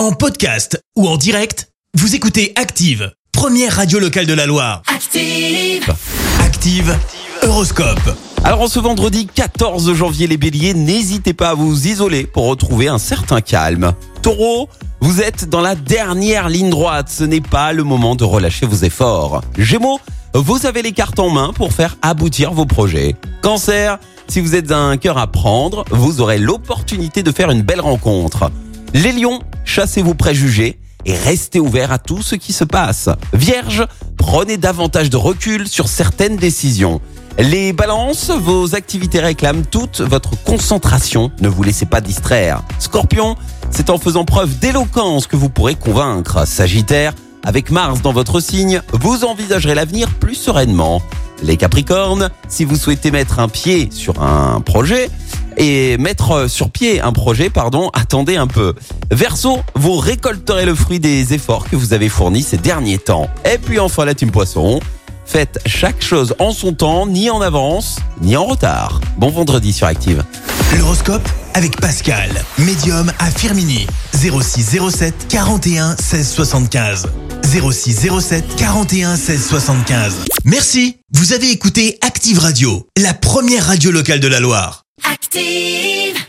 En podcast ou en direct, vous écoutez Active, première radio locale de la Loire. Active. Active, Horoscope. Alors en ce vendredi 14 janvier les béliers, n'hésitez pas à vous isoler pour retrouver un certain calme. Taureau, vous êtes dans la dernière ligne droite, ce n'est pas le moment de relâcher vos efforts. Gémeaux, vous avez les cartes en main pour faire aboutir vos projets. Cancer, si vous êtes un cœur à prendre, vous aurez l'opportunité de faire une belle rencontre. Les lions, chassez vos préjugés et restez ouverts à tout ce qui se passe. Vierge, prenez davantage de recul sur certaines décisions. Les balances, vos activités réclament toute votre concentration, ne vous laissez pas distraire. Scorpion, c'est en faisant preuve d'éloquence que vous pourrez convaincre. Sagittaire, avec Mars dans votre signe, vous envisagerez l'avenir plus sereinement. Les Capricornes, si vous souhaitez mettre un pied sur un projet, et mettre sur pied un projet, pardon, attendez un peu. Verseau, vous récolterez le fruit des efforts que vous avez fournis ces derniers temps. Et puis enfin la team Poisson, faites chaque chose en son temps, ni en avance, ni en retard. Bon vendredi sur Active. L'horoscope avec Pascal, médium à Firmini. 06 07 41 16 75. 06 07 41 16 75. Merci, vous avez écouté Active Radio, la première radio locale de la Loire. Active.